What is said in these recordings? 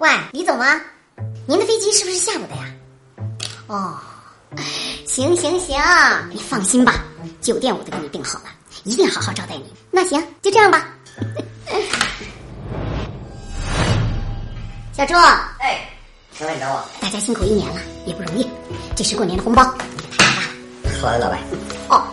喂，李总吗？您的飞机是不是下午的呀？哦，行行行，你放心吧，酒店我都给你订好了，一定好好招待你。那行，就这样吧。小朱，哎，老板找我。大家辛苦一年了，也不容易，这是过年的红包，你看吧。好的，老板。哦，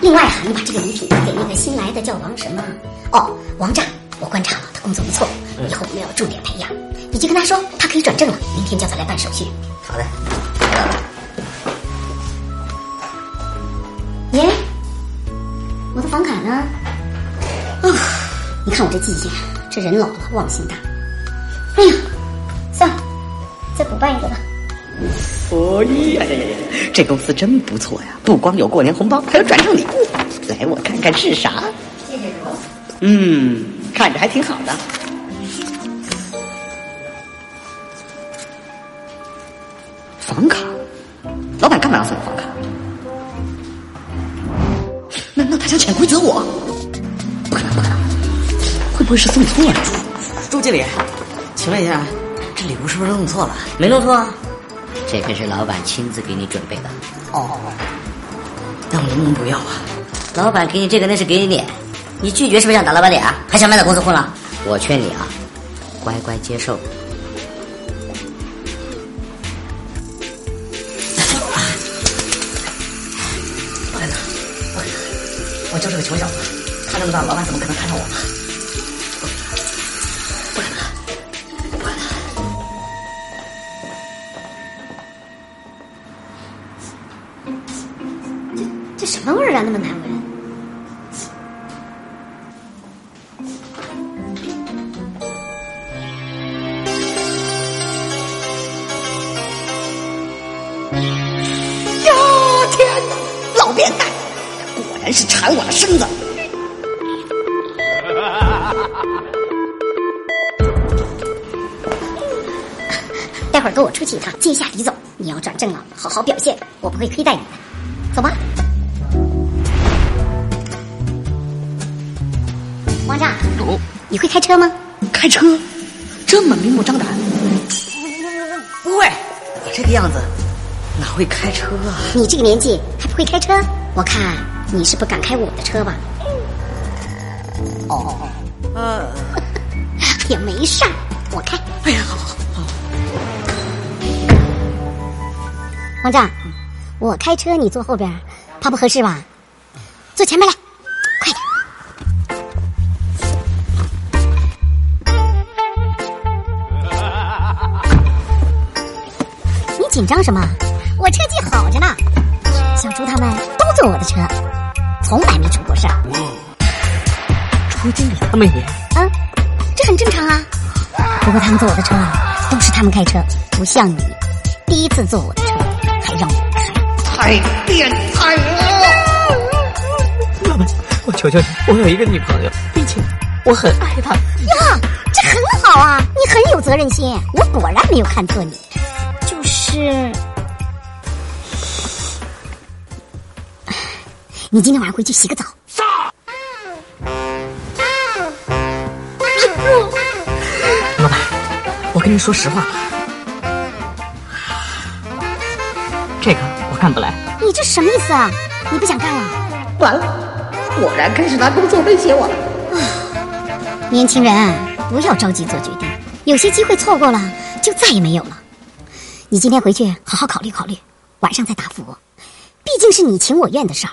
另外啊，你把这个礼品给那个新来的叫王什么？哦，王炸。我观察了，他工作不错，以后我们要重点培养。你就跟他说，他可以转正了，明天叫他来办手续。好的，耶，我的房卡呢？啊，你看我这记性，这人老了忘性大。哎呀，算了，再补办一个吧。哦呀呀呀呀！这公司真不错呀，不光有过年红包，还有转正礼物。来，我看看是啥。谢谢主。嗯。看着还挺好的，房卡，老板干嘛要送我房卡？难道他想潜规则我？不可能，不可能，会不会是送错了？朱经理，请问一下，这礼物是不是弄错了？没弄错啊，这可是老板亲自给你准备的。哦，那我能不能不要啊？老板给你这个那是给你脸。你拒绝是不是想打老板脸啊？还想卖到公司混了？我劝你啊，乖乖接受。就是个穷小子，他这么大，老板怎么可能看上我？不可能，不可能！这什么味儿啊？那么难闻！变态，果然是馋我的身子。待会儿跟我出去一趟，接下李总。你要转正了，好好表现，我不会亏待你的。走吧。王炸，你会开车吗？开车？这么明目张胆？不会，我这个样子。哪会开车啊？你这个年纪还不会开车？我看你是不敢开我的车吧？哦，呃，也没事儿，我开。哎呀，好好好。王炸，我开车你坐后边，怕不合适吧？坐前面来，快点。你紧张什么？我车技好着呢，小猪他们都坐我的车，从来没出过事儿。出经理他们也……嗯，这很正常啊。不过他们坐我的车啊，都是他们开车，不像你，第一次坐我的车还让我开，太变态了！老板，我求求你，我有一个女朋友，并且我很爱她。呀，这很好啊，你很有责任心，我果然没有看错你，就是。你今天晚上回去洗个澡。老板，我跟你说实话吧，这个我干不来。你这什么意思啊？你不想干了？完了，果然开始拿工作威胁我了。年轻人，不要着急做决定，有些机会错过了就再也没有了。你今天回去好好考虑考虑，晚上再答复我。毕竟是你情我愿的事儿。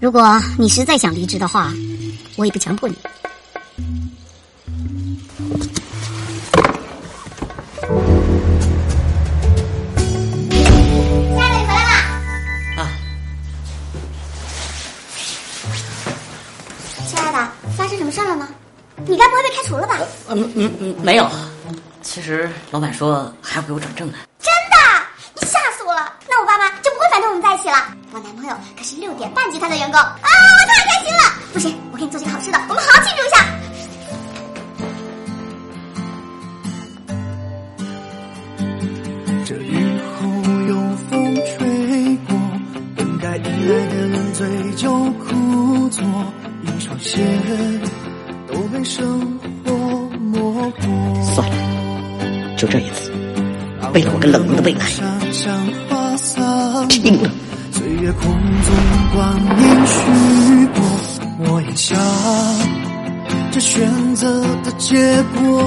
如果你实在想离职的话，我也不强迫你。亲爱的，你回来啦！啊，亲爱的，发生什么事了吗？你该不会被开除了吧？嗯嗯嗯，没有。其实老板说还要给我转正呢。六点半集团的员工啊，我太开心了！不行，我给你做件好吃的，我们好好庆祝一下。这雨后有风吹过，本该依赖的人醉酒枯坐，一双鞋都被生活磨破。算了，就这一次，为了我跟冷冷的未来，拼了。空中光阴虚过，我也想这选择的结果。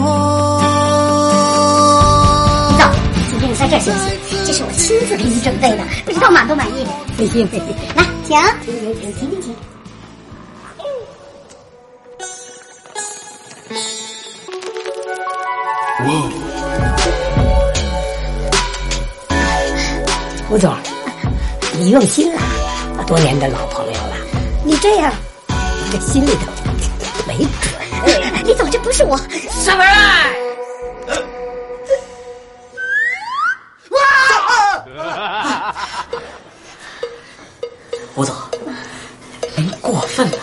走，今天你在这休息，这是我亲自给你准备的，不知道满不满意？来，请，请，请，请。吴总，你用心，多年的老朋友了。你这样这心里头没准李总这不是我？上门啊！胡吴总您过分了。